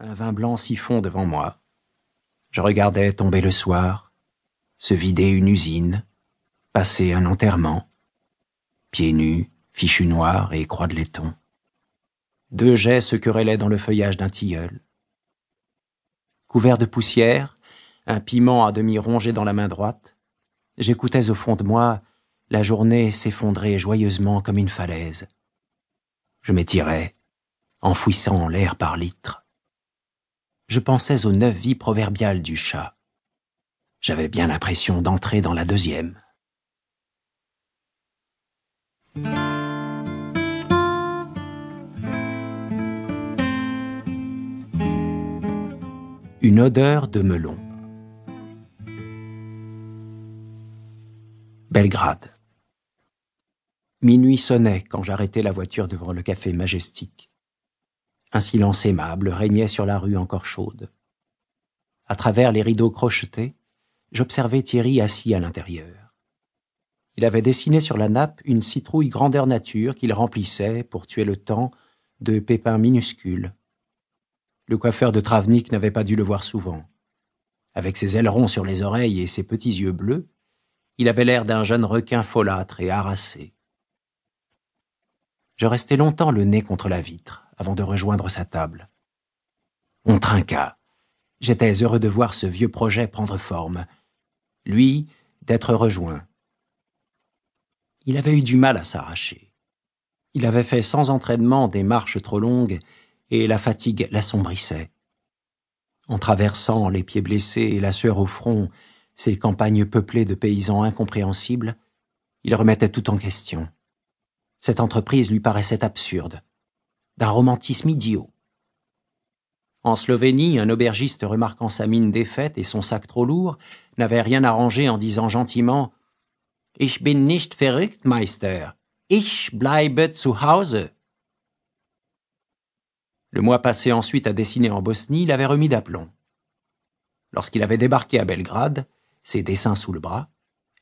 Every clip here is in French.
un vin blanc siphon devant moi. Je regardais tomber le soir, se vider une usine, passer un enterrement, pieds nus, fichu noir et croix de laiton. Deux jets se querellaient dans le feuillage d'un tilleul. Couvert de poussière, un piment à demi rongé dans la main droite, j'écoutais au fond de moi la journée s'effondrer joyeusement comme une falaise. Je m'étirais, enfouissant l'air par litres. Je pensais aux neuf vies proverbiales du chat. J'avais bien l'impression d'entrer dans la deuxième. Une odeur de melon. Belgrade. Minuit sonnait quand j'arrêtai la voiture devant le café Majestic. Un silence aimable régnait sur la rue encore chaude. À travers les rideaux crochetés, j'observais Thierry assis à l'intérieur. Il avait dessiné sur la nappe une citrouille grandeur nature qu'il remplissait, pour tuer le temps, de pépins minuscules. Le coiffeur de Travnik n'avait pas dû le voir souvent. Avec ses ailerons sur les oreilles et ses petits yeux bleus, il avait l'air d'un jeune requin folâtre et harassé. Je restai longtemps le nez contre la vitre avant de rejoindre sa table. On trinqua. J'étais heureux de voir ce vieux projet prendre forme. Lui, d'être rejoint. Il avait eu du mal à s'arracher. Il avait fait sans entraînement des marches trop longues et la fatigue l'assombrissait. En traversant les pieds blessés et la sueur au front, ces campagnes peuplées de paysans incompréhensibles, il remettait tout en question. Cette entreprise lui paraissait absurde, d'un romantisme idiot. En Slovénie, un aubergiste remarquant sa mine défaite et son sac trop lourd, n'avait rien arrangé en disant gentiment Ich bin nicht verrückt, Meister. Ich bleibe zu Hause. Le mois passé ensuite à dessiner en Bosnie l'avait remis d'aplomb. Lorsqu'il avait débarqué à Belgrade, ses dessins sous le bras,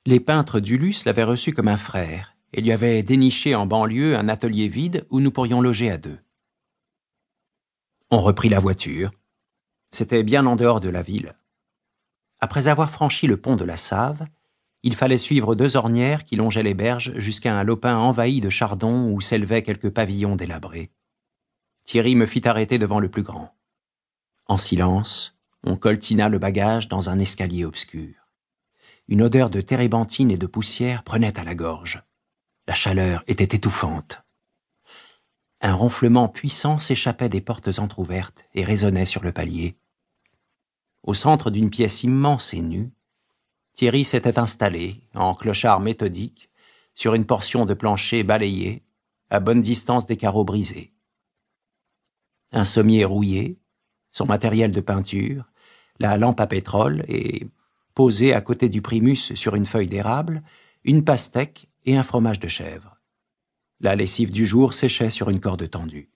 les peintres d'Ulus l'avaient reçu comme un frère et lui avait déniché en banlieue un atelier vide où nous pourrions loger à deux. On reprit la voiture. C'était bien en dehors de la ville. Après avoir franchi le pont de la Save, il fallait suivre deux ornières qui longeaient les berges jusqu'à un lopin envahi de chardons où s'élevaient quelques pavillons délabrés. Thierry me fit arrêter devant le plus grand. En silence, on coltina le bagage dans un escalier obscur. Une odeur de térébenthine et de poussière prenait à la gorge. La chaleur était étouffante. Un ronflement puissant s'échappait des portes entr'ouvertes et résonnait sur le palier. Au centre d'une pièce immense et nue, Thierry s'était installé, en clochard méthodique, sur une portion de plancher balayé, à bonne distance des carreaux brisés. Un sommier rouillé, son matériel de peinture, la lampe à pétrole et, posé à côté du primus sur une feuille d'érable, une pastèque et un fromage de chèvre. La lessive du jour séchait sur une corde tendue.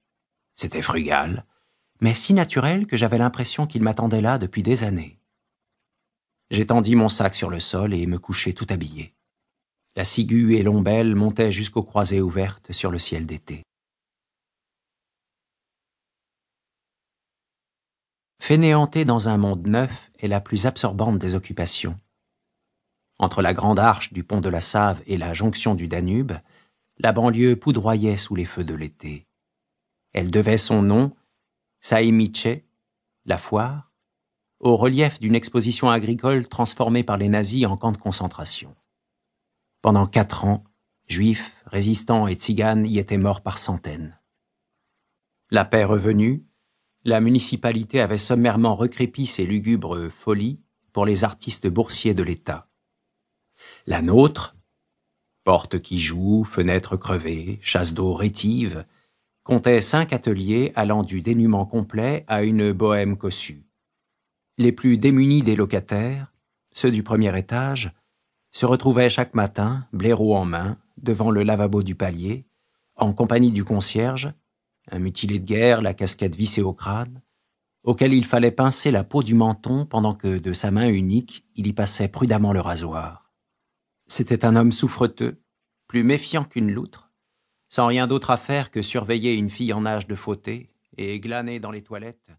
C'était frugal, mais si naturel que j'avais l'impression qu'il m'attendait là depuis des années. J'étendis mon sac sur le sol et me couchai tout habillé. La ciguë et l'ombelle montaient jusqu'aux croisées ouvertes sur le ciel d'été. Fainéanter dans un monde neuf est la plus absorbante des occupations. Entre la grande arche du pont de la Save et la jonction du Danube, la banlieue poudroyait sous les feux de l'été. Elle devait son nom, Saimice, la foire, au relief d'une exposition agricole transformée par les nazis en camp de concentration. Pendant quatre ans, juifs, résistants et tziganes y étaient morts par centaines. La paix revenue, la municipalité avait sommairement recrépi ses lugubres folies pour les artistes boursiers de l'État. La nôtre, porte qui joue, fenêtre crevée, chasse d'eau rétive, comptait cinq ateliers allant du dénuement complet à une bohème cossue. Les plus démunis des locataires, ceux du premier étage, se retrouvaient chaque matin, blaireau en main, devant le lavabo du palier, en compagnie du concierge, un mutilé de guerre, la casquette vissée au crâne, auquel il fallait pincer la peau du menton pendant que, de sa main unique, il y passait prudemment le rasoir. C'était un homme souffreteux, plus méfiant qu'une loutre, sans rien d'autre à faire que surveiller une fille en âge de fauter et glaner dans les toilettes